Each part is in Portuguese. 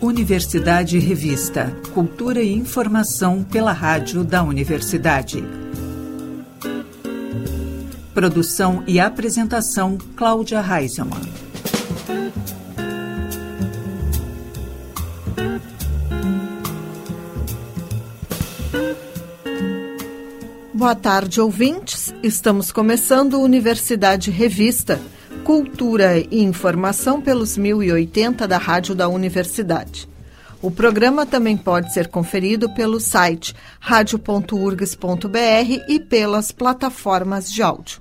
Universidade Revista. Cultura e informação pela rádio da universidade. Produção e apresentação Cláudia Reisemann. Boa tarde, ouvintes. Estamos começando Universidade Revista Cultura e Informação pelos 1080 da Rádio da Universidade. O programa também pode ser conferido pelo site radio.urgs.br e pelas plataformas de áudio.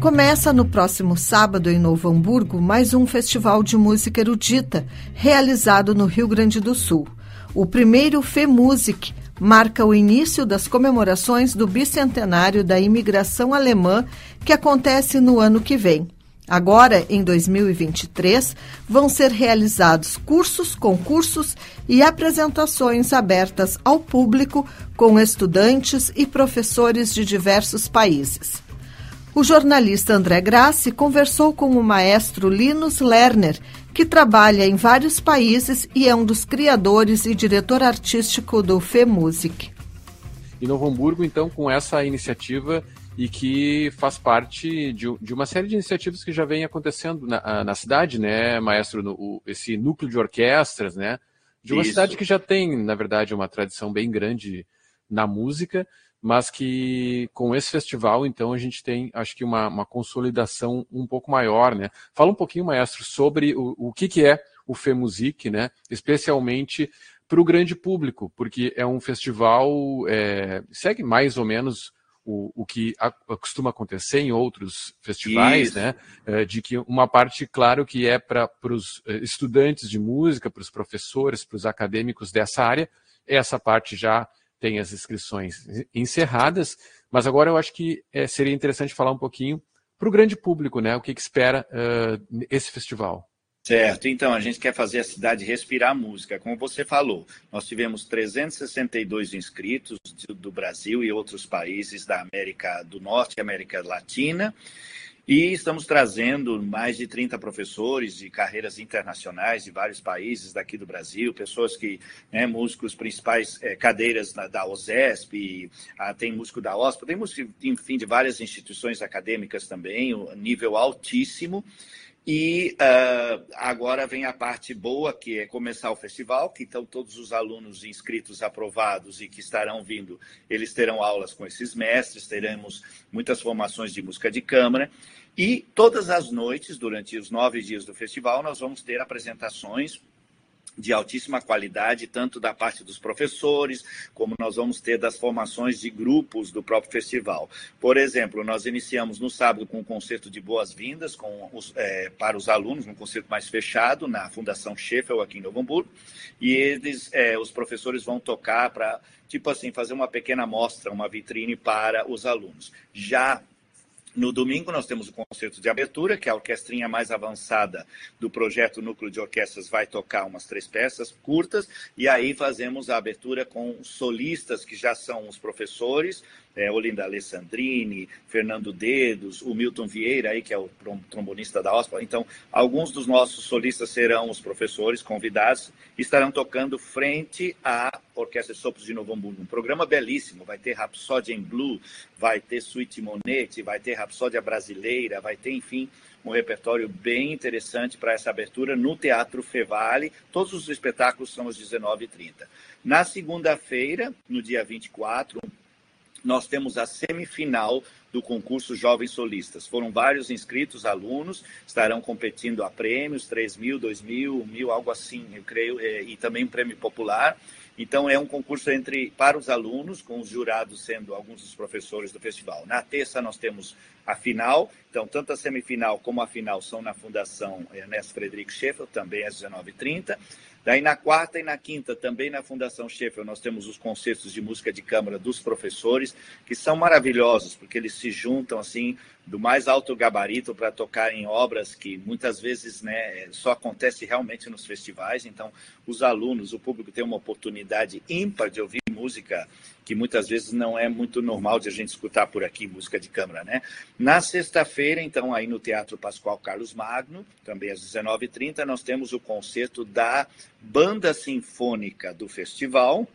Começa no próximo sábado, em Novo Hamburgo, mais um festival de música erudita, realizado no Rio Grande do Sul. O primeiro FEMusic, marca o início das comemorações do bicentenário da imigração alemã, que acontece no ano que vem. Agora, em 2023, vão ser realizados cursos, concursos e apresentações abertas ao público com estudantes e professores de diversos países. O jornalista André Grassi conversou com o maestro Linus Lerner, que trabalha em vários países e é um dos criadores e diretor artístico do FEMusic. Em Novo Hamburgo, então, com essa iniciativa e que faz parte de, de, uma série de iniciativas que já vem acontecendo na, na cidade, né, maestro? No, o, esse núcleo de orquestras, né? De uma Isso. cidade que já tem, na verdade, uma tradição bem grande na música mas que com esse festival, então, a gente tem, acho que, uma, uma consolidação um pouco maior, né? Fala um pouquinho, maestro, sobre o, o que, que é o FEMusic, né? Especialmente para o grande público, porque é um festival, é, segue mais ou menos o, o que a, costuma acontecer em outros festivais, Isso. né? É, de que uma parte, claro, que é para os é, estudantes de música, para os professores, para os acadêmicos dessa área, essa parte já tem as inscrições encerradas, mas agora eu acho que é, seria interessante falar um pouquinho para o grande público, né? O que, que espera uh, esse festival. Certo, então a gente quer fazer a cidade respirar música. Como você falou, nós tivemos 362 inscritos do Brasil e outros países da América do Norte e América Latina. E estamos trazendo mais de 30 professores de carreiras internacionais de vários países daqui do Brasil, pessoas que, né, músicos principais, é, cadeiras da, da OSESP, ah, tem músico da OSPA, tem músico, enfim, de várias instituições acadêmicas também, um nível altíssimo. E uh, agora vem a parte boa, que é começar o festival, que então todos os alunos inscritos aprovados e que estarão vindo, eles terão aulas com esses mestres, teremos muitas formações de música de câmara. E todas as noites, durante os nove dias do festival, nós vamos ter apresentações de altíssima qualidade, tanto da parte dos professores, como nós vamos ter das formações de grupos do próprio festival. Por exemplo, nós iniciamos no sábado com um concerto de boas-vindas é, para os alunos, um concerto mais fechado na Fundação Sheffield, aqui em Novo Hamburgo, e eles, é, os professores vão tocar para, tipo assim, fazer uma pequena mostra, uma vitrine para os alunos. Já no domingo, nós temos o concerto de abertura, que a orquestrinha mais avançada do projeto Núcleo de Orquestras vai tocar umas três peças curtas, e aí fazemos a abertura com solistas que já são os professores, é, Olinda Alessandrini, Fernando Dedos, o Milton Vieira, aí, que é o trombonista da OSPA. Então, alguns dos nossos solistas serão os professores convidados e estarão tocando frente à Orquestra de Sopros de Novo Hamburgo. Um programa belíssimo, vai ter Rapsódia em Blue, vai ter Suite Monete, vai ter Rapsódia Brasileira, vai ter, enfim, um repertório bem interessante para essa abertura no Teatro Fevale. Todos os espetáculos são às 19h30. Na segunda-feira, no dia 24, nós temos a semifinal do concurso Jovens Solistas. Foram vários inscritos, alunos, estarão competindo a prêmios, 3 mil, 2 mil, mil, algo assim, eu creio, é, e também um prêmio popular. Então, é um concurso entre para os alunos, com os jurados sendo alguns dos professores do festival. Na terça, nós temos a final. Então, tanto a semifinal como a final são na Fundação Ernesto Frederico Sheffield, também às 19h30. Daí na quarta e na quinta, também na Fundação Sheffield, nós temos os concertos de música de câmara dos professores, que são maravilhosos, porque eles se juntam assim do mais alto gabarito para tocar em obras que muitas vezes né, só acontece realmente nos festivais. Então, os alunos, o público tem uma oportunidade ímpar de ouvir música que muitas vezes não é muito normal de a gente escutar por aqui, música de câmara, né? Na sexta-feira, então, aí no Teatro Pascoal Carlos Magno, também às 19h30, nós temos o concerto da Banda Sinfônica do Festival,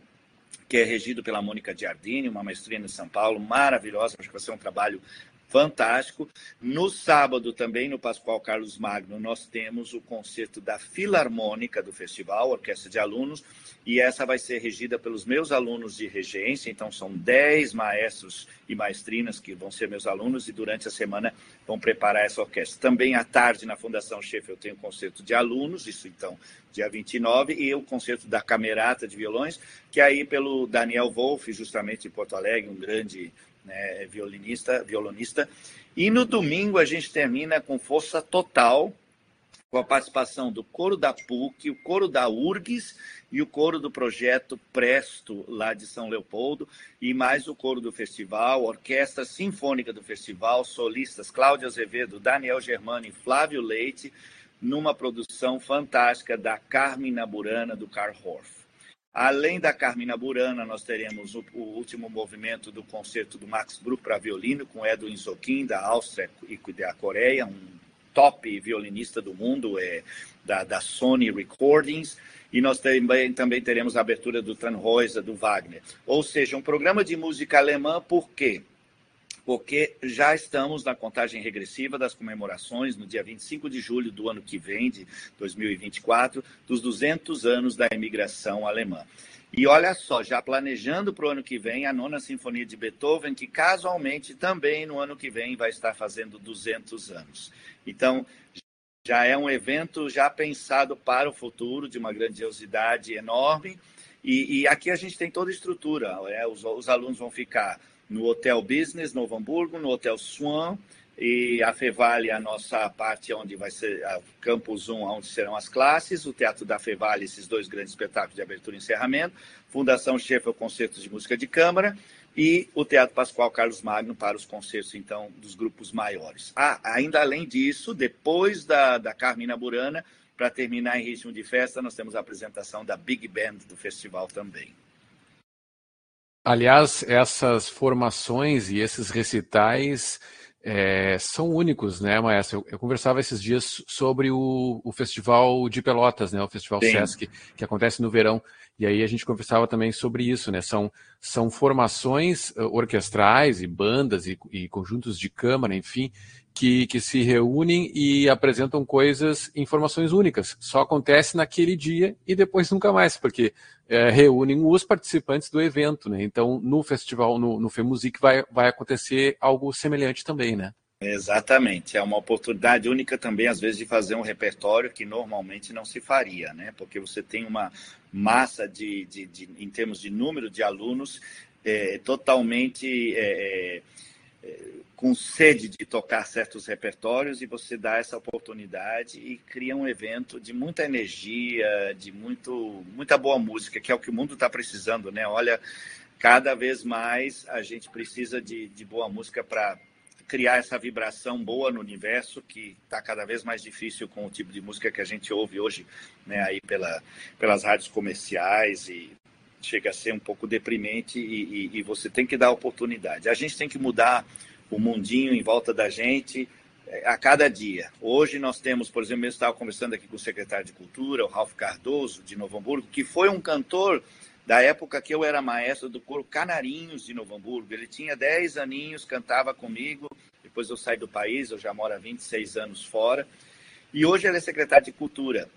que é regido pela Mônica Giardini, uma maestrina em São Paulo, maravilhosa, acho que vai ser um trabalho fantástico. No sábado, também no Pascoal Carlos Magno, nós temos o concerto da Filarmônica do Festival, Orquestra de Alunos, e essa vai ser regida pelos meus alunos de regência, então são 10 maestros e maestrinas que vão ser meus alunos e durante a semana vão preparar essa orquestra. Também à tarde, na Fundação Chefe, eu tenho o concerto de alunos, isso então dia 29, e o concerto da Camerata de Violões, que aí pelo Daniel Wolff, justamente em Porto Alegre, um grande né, violinista, violonista. E no domingo a gente termina com força total, com a participação do coro da PUC, o coro da URGS e o coro do projeto Presto, lá de São Leopoldo, e mais o coro do festival, Orquestra Sinfônica do Festival, solistas Cláudia Azevedo, Daniel Germano e Flávio Leite, numa produção fantástica da Carmina Burana, do Karl Horff. Além da Carmina Burana, nós teremos o, o último movimento do concerto do Max Bruch para violino, com Edwin Sokin, da Áustria e da Coreia, um top violinista do mundo, é, da, da Sony Recordings. E nós também, também teremos a abertura do Tannhäuser, do Wagner. Ou seja, um programa de música alemã, por quê? Porque já estamos na contagem regressiva das comemorações no dia 25 de julho do ano que vem, de 2024, dos 200 anos da imigração alemã. E olha só, já planejando para o ano que vem a nona sinfonia de Beethoven, que casualmente também no ano que vem vai estar fazendo 200 anos. Então, já é um evento já pensado para o futuro, de uma grandiosidade enorme. E, e aqui a gente tem toda a estrutura. Né? Os, os alunos vão ficar no Hotel Business, Novo Hamburgo, no Hotel Swan, e a Fevale, a nossa parte onde vai ser a Campus 1, onde serão as classes, o Teatro da Fevale, esses dois grandes espetáculos de abertura e encerramento, Fundação Schaeffer, concertos de música de câmara, e o Teatro Pascoal Carlos Magno para os concertos, então, dos grupos maiores. Ah, ainda além disso, depois da, da Carmina Burana, para terminar em ritmo de festa, nós temos a apresentação da Big Band do festival também. Aliás, essas formações e esses recitais é, são únicos, né, Maestro? Eu, eu, conversava esses dias sobre o, o, Festival de Pelotas, né, o Festival Sim. Sesc, que acontece no verão. E aí a gente conversava também sobre isso, né? São, são formações uh, orquestrais e bandas e, e conjuntos de câmara, enfim, que, que se reúnem e apresentam coisas, informações únicas. Só acontece naquele dia e depois nunca mais, porque é, reúnem os participantes do evento, né? Então, no festival, no, no FEMUSIC, vai, vai acontecer algo semelhante também, né? Exatamente, é uma oportunidade única também, às vezes, de fazer um repertório que normalmente não se faria, né? Porque você tem uma massa de, de, de em termos de número de alunos, é, totalmente é, é, com sede de tocar certos repertórios e você dá essa oportunidade e cria um evento de muita energia, de muito, muita boa música, que é o que o mundo está precisando, né? Olha, cada vez mais a gente precisa de, de boa música para criar essa vibração boa no universo que está cada vez mais difícil com o tipo de música que a gente ouve hoje, né? Aí pela, pelas rádios comerciais e chega a ser um pouco deprimente e, e, e você tem que dar oportunidade. A gente tem que mudar o mundinho em volta da gente é, a cada dia. Hoje nós temos, por exemplo, eu estava conversando aqui com o secretário de Cultura, o Ralph Cardoso, de Novo Hamburgo, que foi um cantor da época que eu era maestro do coro Canarinhos de Novo Hamburgo. Ele tinha 10 aninhos, cantava comigo, depois eu saí do país, eu já moro há 26 anos fora, e hoje ele é secretário de Cultura.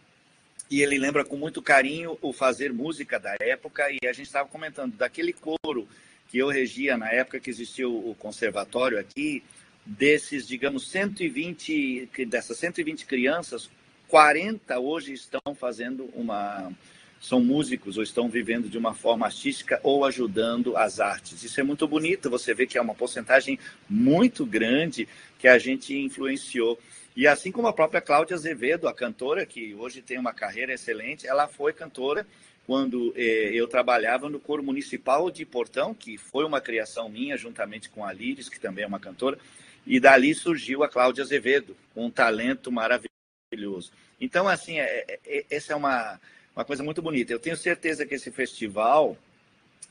E ele lembra com muito carinho o fazer música da época, e a gente estava comentando daquele coro que eu regia na época que existiu o conservatório aqui, desses, digamos, 120, dessas 120 crianças, 40 hoje estão fazendo uma. são músicos ou estão vivendo de uma forma artística ou ajudando as artes. Isso é muito bonito, você vê que é uma porcentagem muito grande que a gente influenciou. E assim como a própria Cláudia Azevedo, a cantora, que hoje tem uma carreira excelente, ela foi cantora quando eh, eu trabalhava no Coro Municipal de Portão, que foi uma criação minha, juntamente com a Liris, que também é uma cantora, e dali surgiu a Cláudia Azevedo, com um talento maravilhoso. Então, assim, é, é, é, essa é uma, uma coisa muito bonita. Eu tenho certeza que esse festival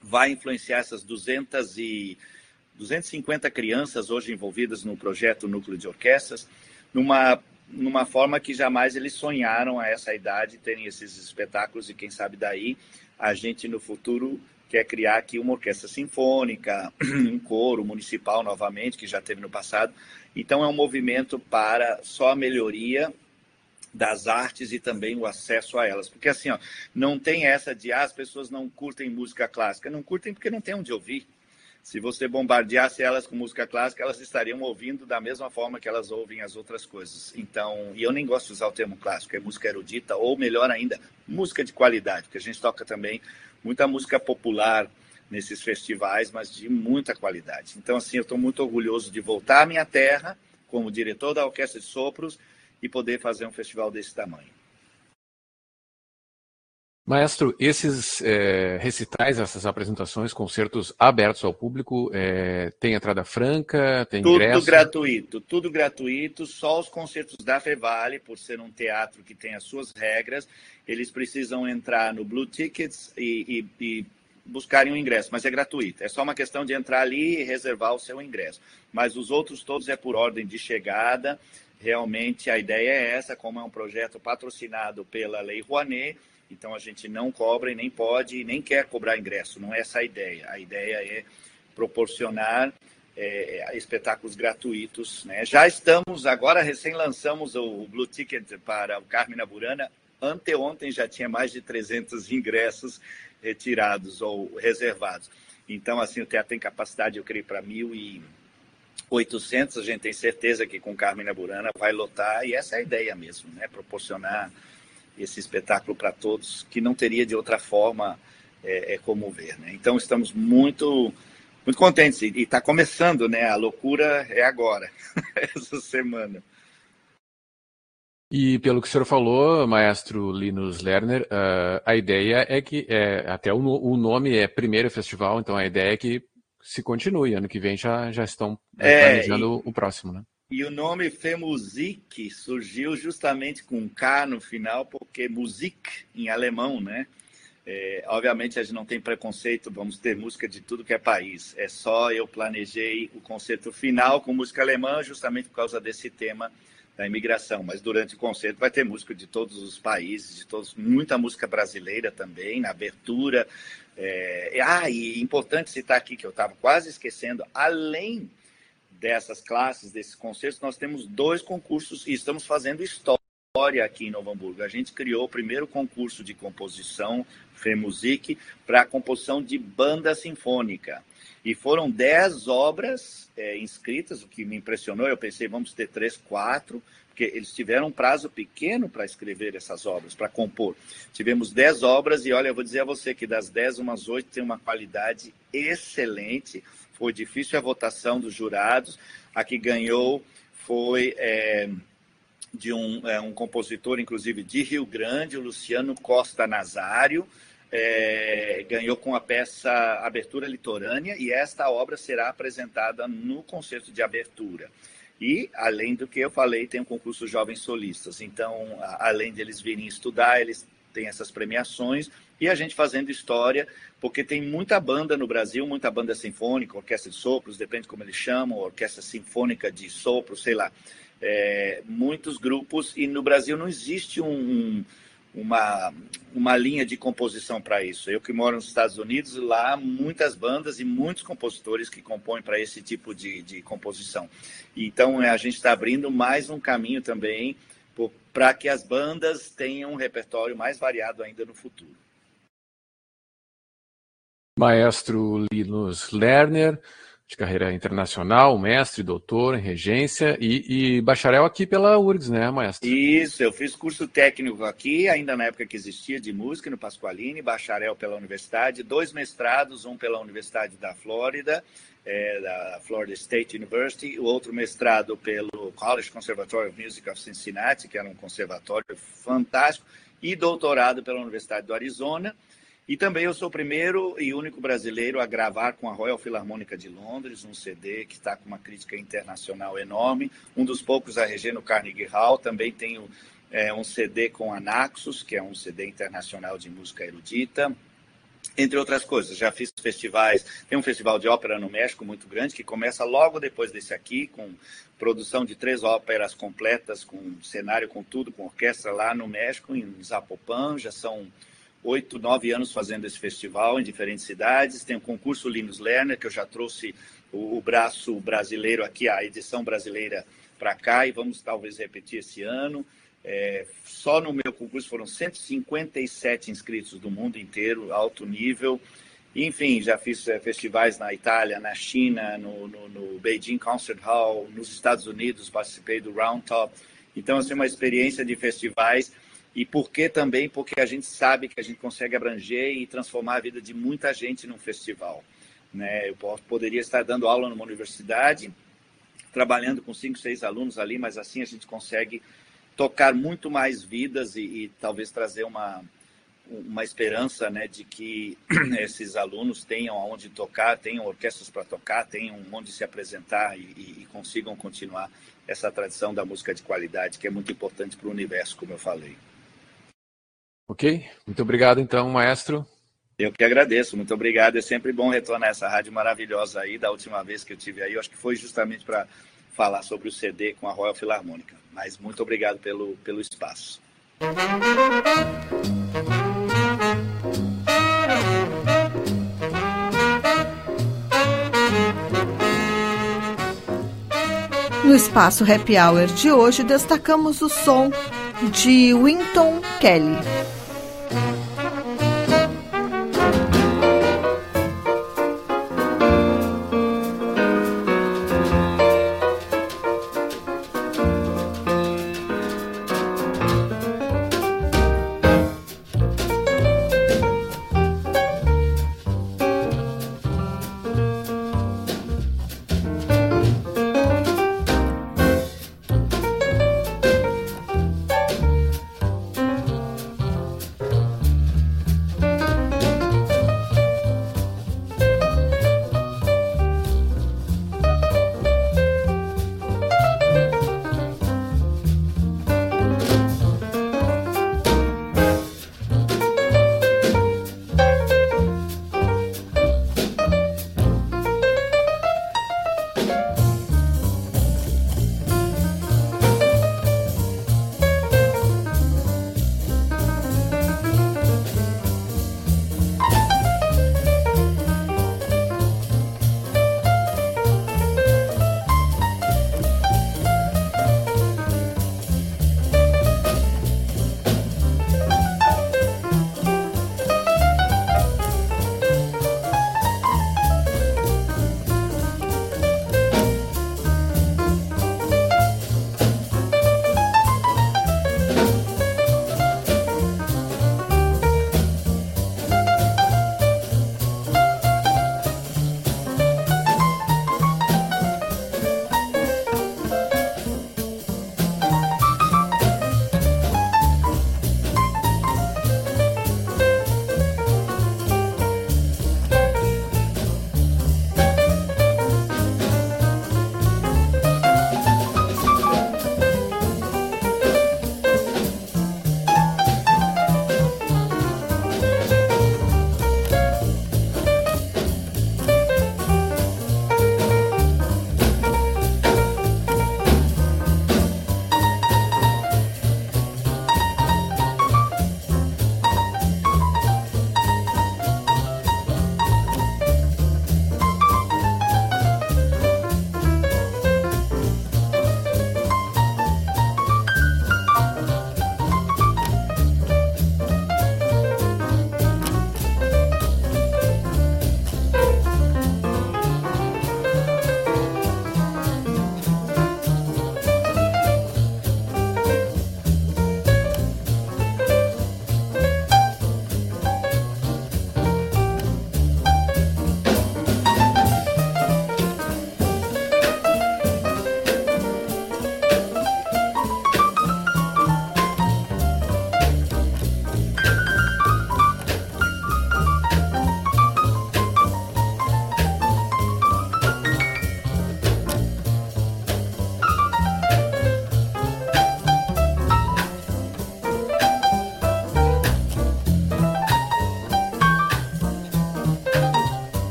vai influenciar essas 200 e 250 crianças hoje envolvidas no projeto Núcleo de Orquestras, numa, numa forma que jamais eles sonharam a essa idade terem esses espetáculos e quem sabe daí a gente no futuro quer criar aqui uma orquestra sinfônica, um coro municipal novamente, que já teve no passado. Então é um movimento para só a melhoria das artes e também o acesso a elas. Porque assim, ó, não tem essa de ah, as pessoas não curtem música clássica. Não curtem porque não tem onde ouvir. Se você bombardeasse elas com música clássica, elas estariam ouvindo da mesma forma que elas ouvem as outras coisas. Então, e eu nem gosto de usar o termo clássico, é música erudita, ou melhor ainda, música de qualidade, porque a gente toca também muita música popular nesses festivais, mas de muita qualidade. Então, assim, eu estou muito orgulhoso de voltar à minha terra como diretor da Orquestra de Sopros e poder fazer um festival desse tamanho. Maestro, esses é, recitais, essas apresentações, concertos abertos ao público, é, tem entrada franca, tem tudo ingresso? Tudo gratuito, tudo gratuito. Só os concertos da Fevale, por ser um teatro que tem as suas regras, eles precisam entrar no Blue Tickets e, e, e buscarem um ingresso, mas é gratuito. É só uma questão de entrar ali e reservar o seu ingresso. Mas os outros todos é por ordem de chegada. Realmente a ideia é essa, como é um projeto patrocinado pela Lei Rouanet, então a gente não cobra e nem pode e nem quer cobrar ingresso, não é essa a ideia. A ideia é proporcionar é, espetáculos gratuitos. Né? Já estamos, agora recém lançamos o Blue Ticket para o Carmina Burana. Anteontem já tinha mais de 300 ingressos retirados ou reservados. Então, assim, o teatro tem capacidade, eu creio, para 1.800. A gente tem certeza que com Carmina Burana vai lotar, e essa é a ideia mesmo, né? Proporcionar esse espetáculo para todos, que não teria de outra forma é, é como ver. Né? Então estamos muito muito contentes e está começando, né? A loucura é agora, essa semana. E pelo que o senhor falou, maestro Linus Lerner, uh, a ideia é que, é, até o, o, nome é Primeiro Festival, então a ideia é que se continue. Ano que vem já, já estão é, planejando e... o próximo, né? E o nome Femusik surgiu justamente com K no final, porque Musik em alemão, né? É, obviamente a gente não tem preconceito, vamos ter música de tudo que é país. É só eu planejei o concerto final com música alemã, justamente por causa desse tema da imigração. Mas durante o concerto vai ter música de todos os países, de todos, muita música brasileira também, na abertura. É, ah, e importante citar aqui que eu estava quase esquecendo, além dessas classes, desses concertos, nós temos dois concursos e estamos fazendo história aqui em Novo Hamburgo. A gente criou o primeiro concurso de composição FEMUSIC para composição de banda sinfônica. E foram dez obras é, inscritas, o que me impressionou. Eu pensei, vamos ter três, quatro, porque eles tiveram um prazo pequeno para escrever essas obras, para compor. Tivemos dez obras e, olha, eu vou dizer a você que das dez, umas oito tem uma qualidade excelente foi difícil a votação dos jurados. A que ganhou foi é, de um, é, um compositor, inclusive de Rio Grande, o Luciano Costa Nazário. É, ganhou com a peça Abertura Litorânea e esta obra será apresentada no concerto de abertura. E, além do que eu falei, tem um concurso Jovens Solistas. Então, além de eles virem estudar, eles têm essas premiações e a gente fazendo história, porque tem muita banda no Brasil, muita banda sinfônica, orquestra de sopros, depende como eles chamam, orquestra sinfônica de sopro, sei lá. É, muitos grupos, e no Brasil não existe um, uma, uma linha de composição para isso. Eu que moro nos Estados Unidos, lá muitas bandas e muitos compositores que compõem para esse tipo de, de composição. Então a gente está abrindo mais um caminho também para que as bandas tenham um repertório mais variado ainda no futuro. Maestro Linus Lerner, de carreira internacional, mestre, doutor em regência e, e, bacharel aqui pela URGS, né, maestro? Isso, eu fiz curso técnico aqui, ainda na época que existia de música, no Pasqualini, bacharel pela universidade, dois mestrados, um pela Universidade da Flórida, é, da Florida State University, o outro mestrado pelo College Conservatory of Music of Cincinnati, que era um conservatório fantástico, e doutorado pela Universidade do Arizona, e também eu sou o primeiro e único brasileiro a gravar com a Royal Philharmonic de Londres, um CD que está com uma crítica internacional enorme, um dos poucos a reger no Carnegie Hall. Também tenho é, um CD com a Naxos, que é um CD internacional de música erudita. entre outras coisas. Já fiz festivais, tem um festival de ópera no México muito grande, que começa logo depois desse aqui, com produção de três óperas completas, com cenário, com tudo, com orquestra lá no México, em Zapopan. Já são oito, nove anos fazendo esse festival em diferentes cidades. Tem o concurso Linus Lerner, que eu já trouxe o, o braço brasileiro aqui, a edição brasileira para cá, e vamos talvez repetir esse ano. É, só no meu concurso foram 157 inscritos do mundo inteiro, alto nível. Enfim, já fiz é, festivais na Itália, na China, no, no, no, Beijing Concert Hall, nos Estados Unidos, participei do Round Top. Então, assim, uma experiência de festivais. E por que também? Porque a gente sabe que a gente consegue abranger e transformar a vida de muita gente num festival. Né? Eu poderia estar dando aula numa universidade, trabalhando com cinco, seis alunos ali, mas assim a gente consegue tocar muito mais vidas e, e talvez trazer uma, uma esperança né, de que esses alunos tenham onde tocar, tenham orquestras para tocar, tenham onde se apresentar e, e, consigam continuar essa tradição da música de qualidade, que é muito importante para o universo, como eu falei. Ok, muito obrigado então, maestro. Eu que agradeço, muito obrigado. É sempre bom retornar essa rádio maravilhosa aí. Da última vez que eu tive aí, eu acho que foi justamente para falar sobre o CD com a Royal Filarmônica. Mas muito obrigado pelo, pelo espaço. No espaço Happy Hour de hoje, destacamos o som de Winton Kelly.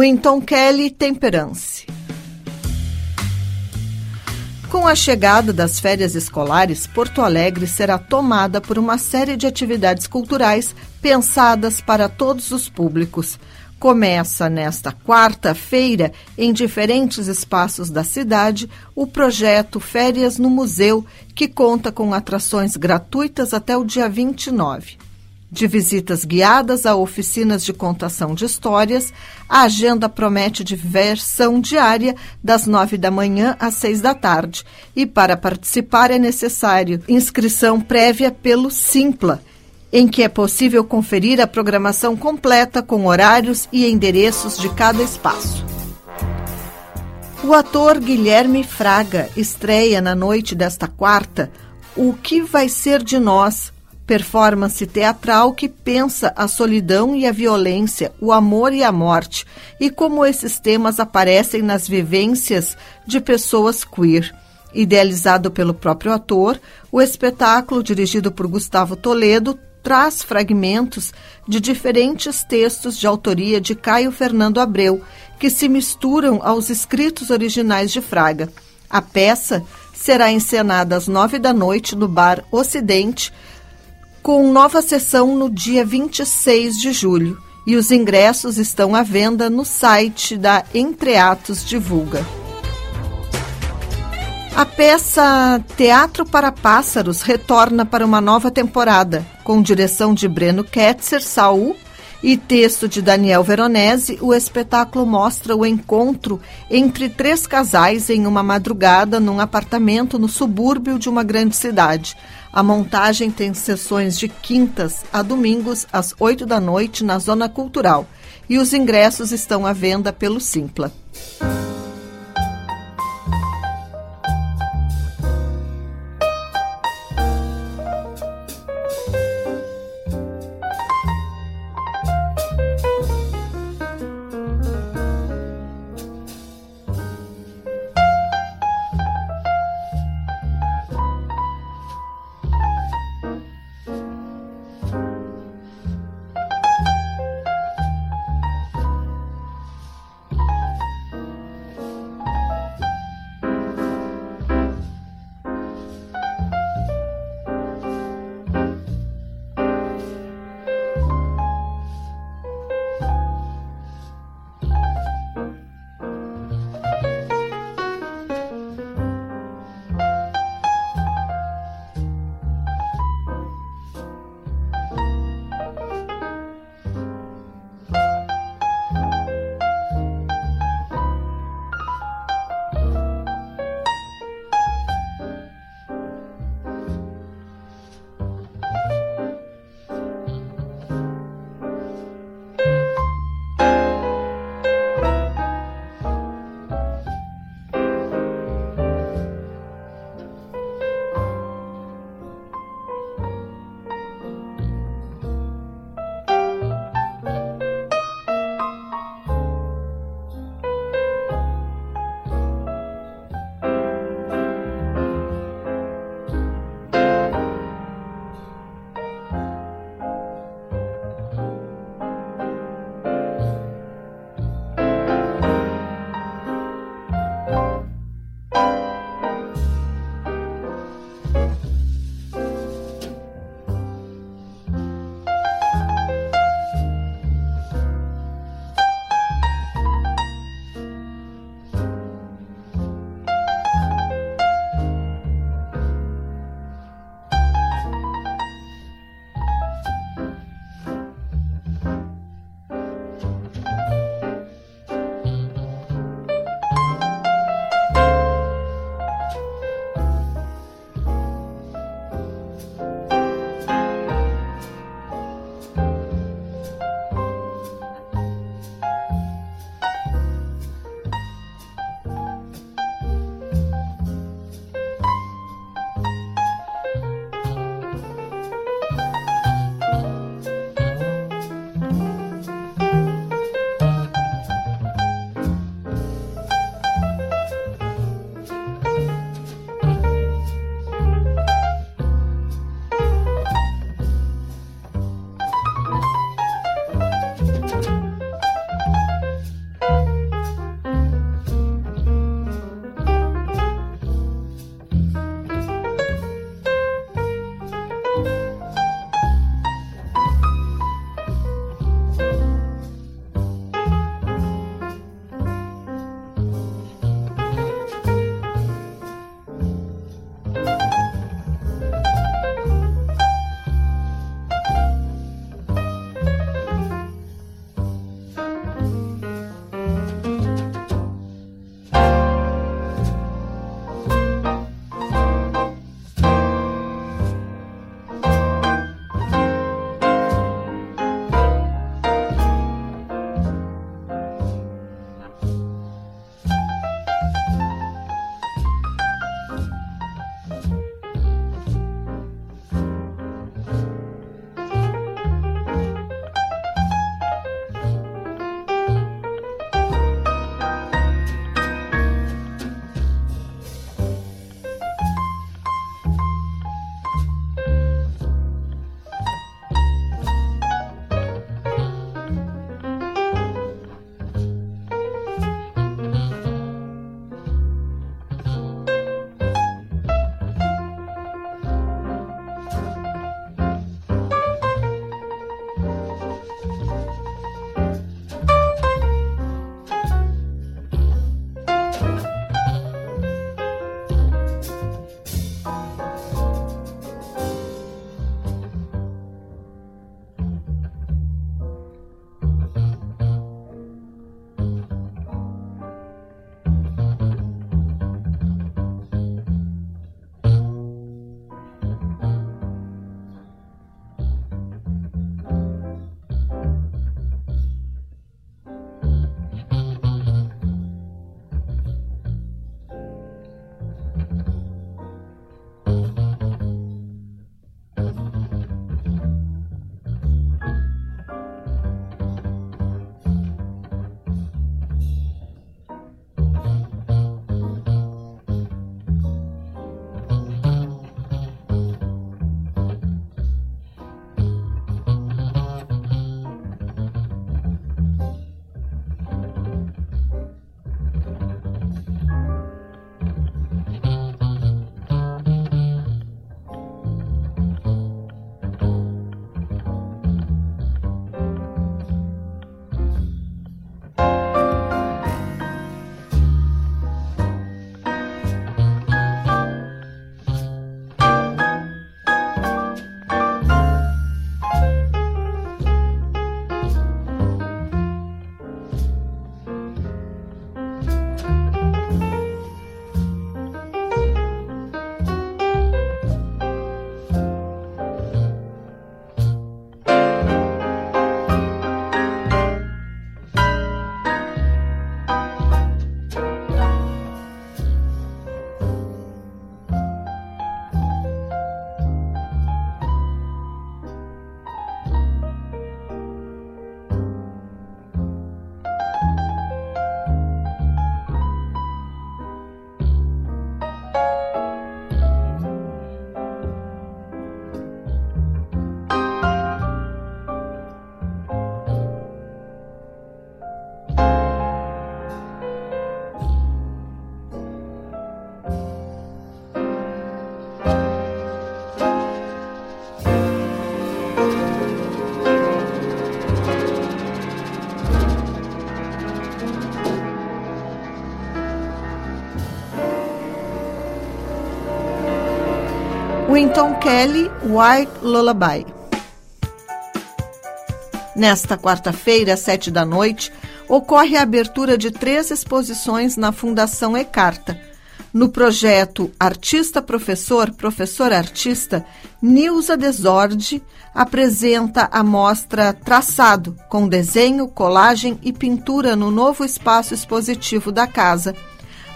Winton Kelly Temperance. Com a chegada das férias escolares, Porto Alegre será tomada por uma série de atividades culturais pensadas para todos os públicos. Começa nesta quarta-feira, em diferentes espaços da cidade, o projeto Férias no Museu, que conta com atrações gratuitas até o dia 29 de visitas guiadas a oficinas de contação de histórias, a agenda promete diversão diária das nove da manhã às seis da tarde. E para participar é necessário inscrição prévia pelo Simpla, em que é possível conferir a programação completa com horários e endereços de cada espaço. O ator Guilherme Fraga estreia na noite desta quarta O que vai ser de nós? Performance teatral que pensa a solidão e a violência, o amor e a morte, e como esses temas aparecem nas vivências de pessoas queer. Idealizado pelo próprio ator, o espetáculo, dirigido por Gustavo Toledo, traz fragmentos de diferentes textos de autoria de Caio Fernando Abreu, que se misturam aos escritos originais de Fraga. A peça será encenada às nove da noite no Bar Ocidente, com nova sessão no dia 26 de julho e os ingressos estão à venda no site da Entreatos Divulga. A peça Teatro para Pássaros retorna para uma nova temporada, com direção de Breno Ketzer Saul e texto de Daniel Veronese. O espetáculo mostra o encontro entre três casais em uma madrugada num apartamento no subúrbio de uma grande cidade. A montagem tem sessões de quintas a domingos às 8 da noite na Zona Cultural e os ingressos estão à venda pelo Simpla. Winton Kelly, White Lullaby. Nesta quarta-feira, às sete da noite, ocorre a abertura de três exposições na Fundação Ecarta. No projeto Artista Professor, Professor Artista, Nilza Desorde apresenta a mostra Traçado, com desenho, colagem e pintura no novo espaço expositivo da casa.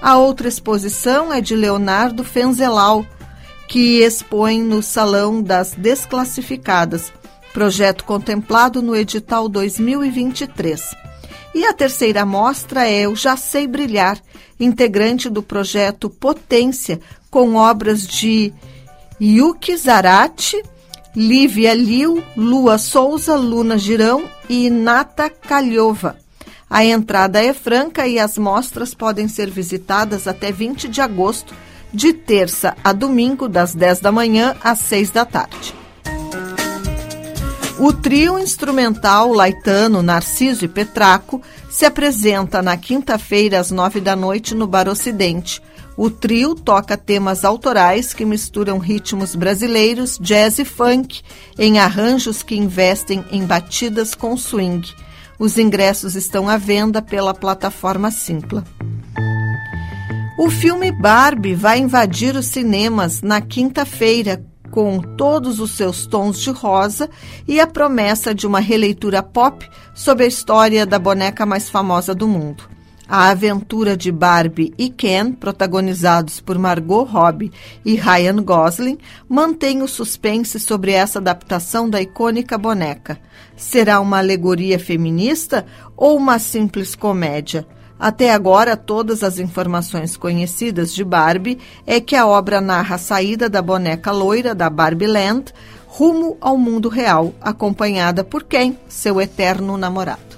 A outra exposição é de Leonardo Fenzelau, que expõe no Salão das Desclassificadas, projeto contemplado no edital 2023. E a terceira mostra é o Já Sei Brilhar, integrante do projeto Potência, com obras de Yuki Zarate, Lívia Liu, Lua Souza, Luna Girão e Nata Kalhova. A entrada é franca e as mostras podem ser visitadas até 20 de agosto de terça a domingo, das 10 da manhã às 6 da tarde. O trio instrumental Laitano, Narciso e Petraco se apresenta na quinta-feira às nove da noite no Bar Ocidente. O trio toca temas autorais que misturam ritmos brasileiros, jazz e funk, em arranjos que investem em batidas com swing. Os ingressos estão à venda pela plataforma Simpla. O filme Barbie vai invadir os cinemas na quinta-feira com todos os seus tons de rosa e a promessa de uma releitura pop sobre a história da boneca mais famosa do mundo. A aventura de Barbie e Ken, protagonizados por Margot Robbie e Ryan Gosling, mantém o suspense sobre essa adaptação da icônica boneca. Será uma alegoria feminista ou uma simples comédia? Até agora, todas as informações conhecidas de Barbie é que a obra narra a saída da boneca loira da Barbie Land rumo ao mundo real, acompanhada por quem? Seu eterno namorado.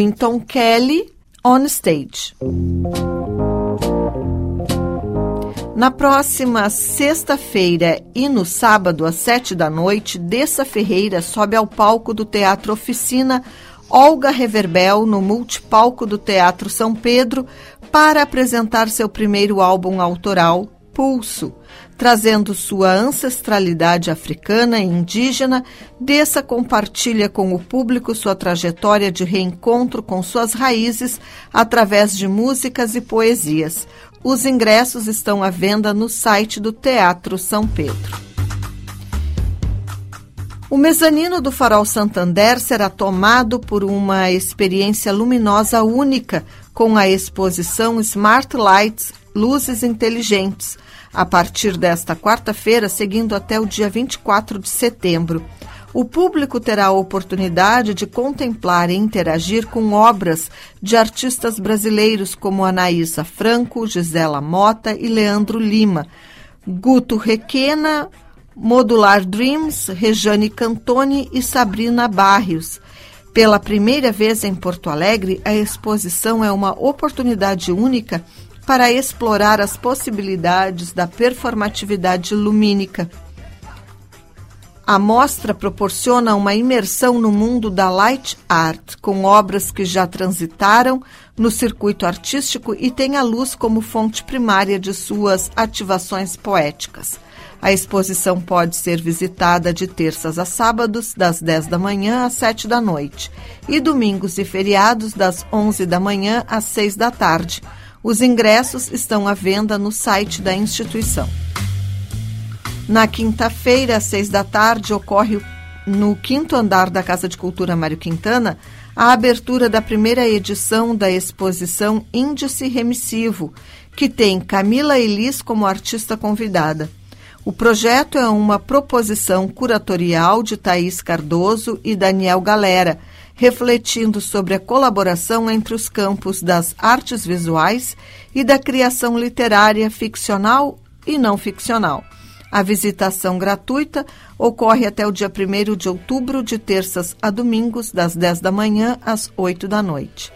Winton Kelly on stage. Na próxima sexta-feira e no sábado, às sete da noite, Dessa Ferreira sobe ao palco do Teatro Oficina Olga Reverbel no multipalco do Teatro São Pedro para apresentar seu primeiro álbum autoral, Pulso. Trazendo sua ancestralidade africana e indígena, Dessa compartilha com o público sua trajetória de reencontro com suas raízes através de músicas e poesias. Os ingressos estão à venda no site do Teatro São Pedro. O mezanino do Farol Santander será tomado por uma experiência luminosa única com a exposição Smart Lights Luzes Inteligentes a partir desta quarta-feira, seguindo até o dia 24 de setembro. O público terá a oportunidade de contemplar e interagir com obras de artistas brasileiros como Anaísa Franco, Gisela Mota e Leandro Lima, Guto Requena, Modular Dreams, Rejane Cantoni e Sabrina Barrios. Pela primeira vez em Porto Alegre, a exposição é uma oportunidade única para explorar as possibilidades da performatividade lumínica. A mostra proporciona uma imersão no mundo da light art, com obras que já transitaram no circuito artístico e têm a luz como fonte primária de suas ativações poéticas. A exposição pode ser visitada de terças a sábados, das 10 da manhã às 7 da noite, e domingos e feriados, das 11 da manhã às 6 da tarde os ingressos estão à venda no site da instituição. Na quinta-feira, às seis da tarde, ocorre no quinto andar da Casa de Cultura Mário Quintana a abertura da primeira edição da exposição Índice Remissivo, que tem Camila Elis como artista convidada. O projeto é uma proposição curatorial de Thaís Cardoso e Daniel Galera refletindo sobre a colaboração entre os campos das artes visuais e da criação literária ficcional e não ficcional. A visitação gratuita ocorre até o dia 1 de outubro, de terças a domingos, das 10 da manhã às 8 da noite.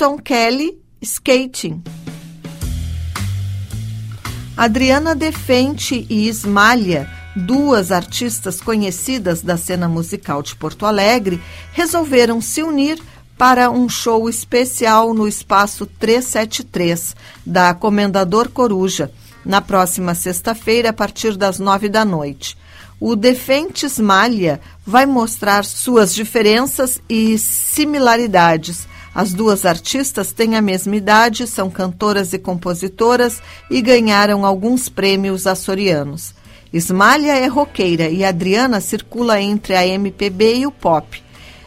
Winton Kelly, Skating. Adriana Defente e Ismália, duas artistas conhecidas da cena musical de Porto Alegre, resolveram se unir para um show especial no Espaço 373 da Comendador Coruja, na próxima sexta-feira, a partir das nove da noite. O Defentes Malha vai mostrar suas diferenças e similaridades. As duas artistas têm a mesma idade, são cantoras e compositoras e ganharam alguns prêmios açorianos. Ismália é roqueira e Adriana circula entre a MPB e o pop.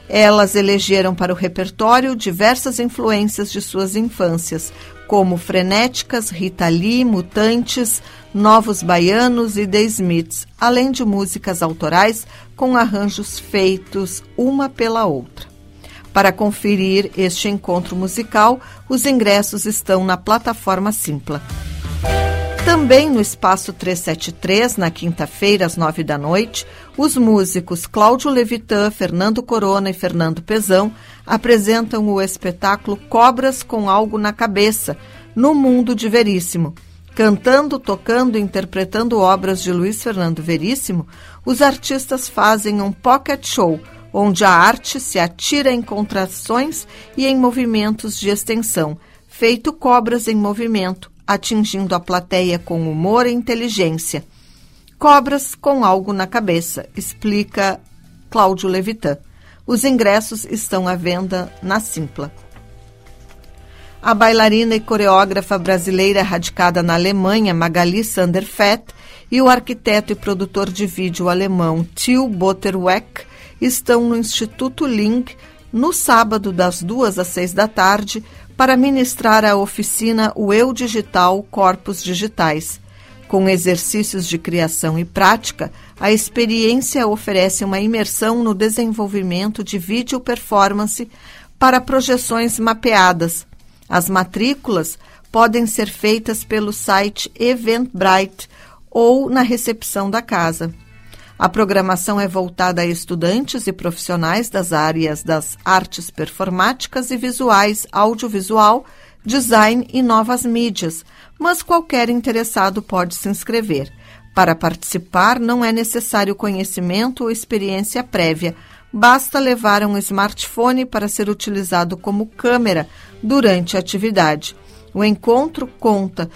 Elas elegeram para o repertório diversas influências de suas infâncias, como Frenéticas, Rita Lee, Mutantes, Novos Baianos e The Smiths, além de músicas autorais com arranjos feitos uma pela outra. Para conferir este encontro musical, os ingressos estão na plataforma Simpla. Também no Espaço 373, na quinta-feira, às nove da noite, os músicos Cláudio Levitan, Fernando Corona e Fernando Pezão apresentam o espetáculo Cobras com Algo na Cabeça, no Mundo de Veríssimo. Cantando, tocando e interpretando obras de Luiz Fernando Veríssimo, os artistas fazem um pocket show, onde a arte se atira em contrações e em movimentos de extensão, feito cobras em movimento, atingindo a plateia com humor e inteligência. Cobras com algo na cabeça, explica Cláudio Levitan. Os ingressos estão à venda na Simpla. A bailarina e coreógrafa brasileira radicada na Alemanha, Magali Sanderfett, e o arquiteto e produtor de vídeo alemão Till Botterweck estão no Instituto Link no sábado, das duas às seis da tarde, para ministrar a oficina O Eu Digital Corpos Digitais. Com exercícios de criação e prática, a experiência oferece uma imersão no desenvolvimento de vídeo performance para projeções mapeadas. As matrículas podem ser feitas pelo site Eventbrite ou na recepção da casa. A programação é voltada a estudantes e profissionais das áreas das artes performáticas e visuais, audiovisual, design e novas mídias, mas qualquer interessado pode se inscrever. Para participar, não é necessário conhecimento ou experiência prévia, basta levar um smartphone para ser utilizado como câmera durante a atividade. O encontro conta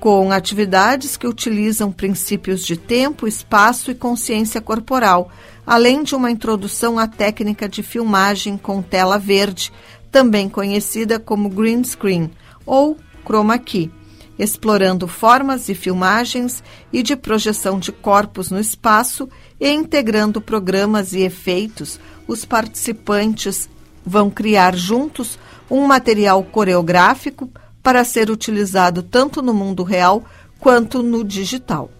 com atividades que utilizam princípios de tempo, espaço e consciência corporal, além de uma introdução à técnica de filmagem com tela verde, também conhecida como green screen ou chroma key, explorando formas de filmagens e de projeção de corpos no espaço e integrando programas e efeitos. Os participantes vão criar juntos um material coreográfico para ser utilizado tanto no mundo real quanto no digital.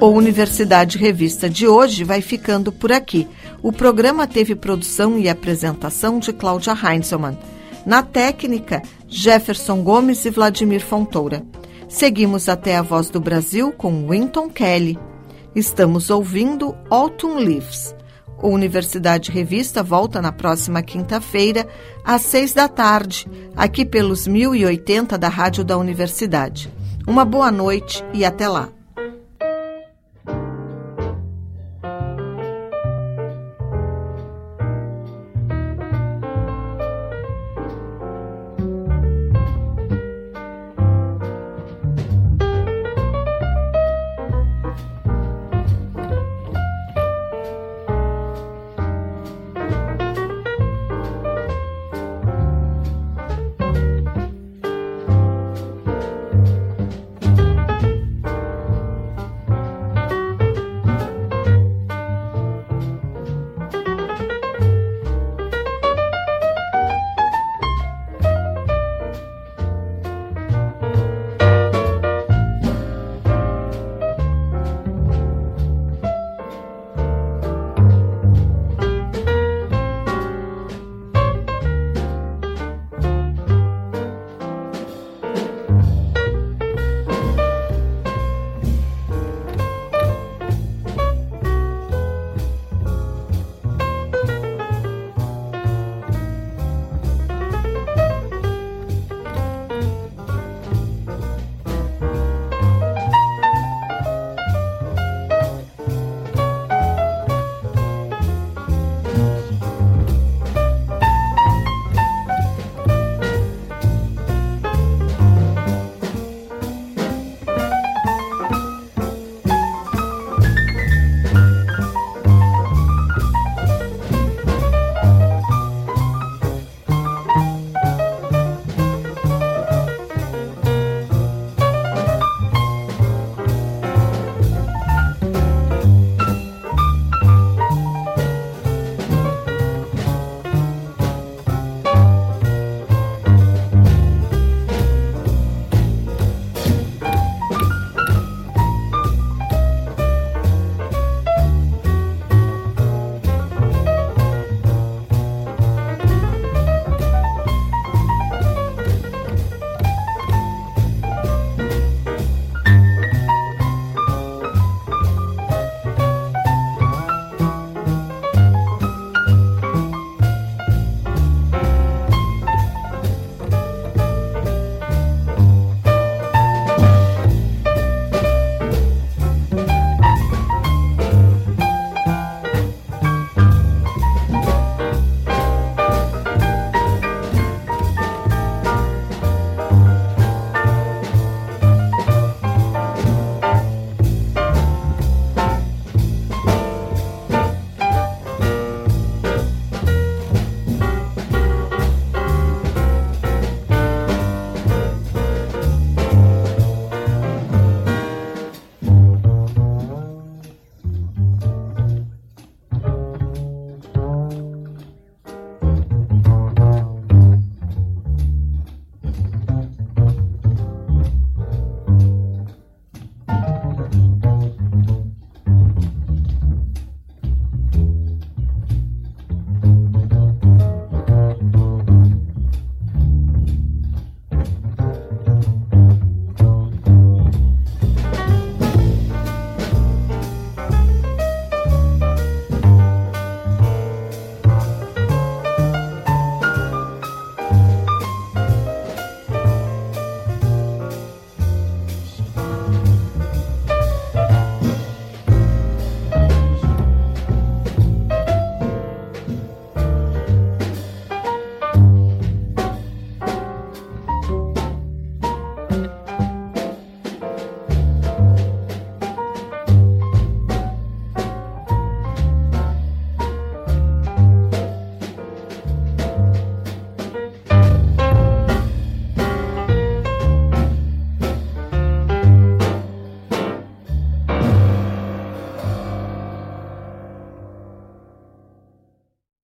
O Universidade Revista de hoje vai ficando por aqui. O programa teve produção e apresentação de Cláudia Heinzelmann. Na técnica, Jefferson Gomes e Vladimir Fontoura. Seguimos até a Voz do Brasil com Winton Kelly. Estamos ouvindo Autumn Leaves. O Universidade Revista volta na próxima quinta-feira, às seis da tarde, aqui pelos 1080 da Rádio da Universidade. Uma boa noite e até lá.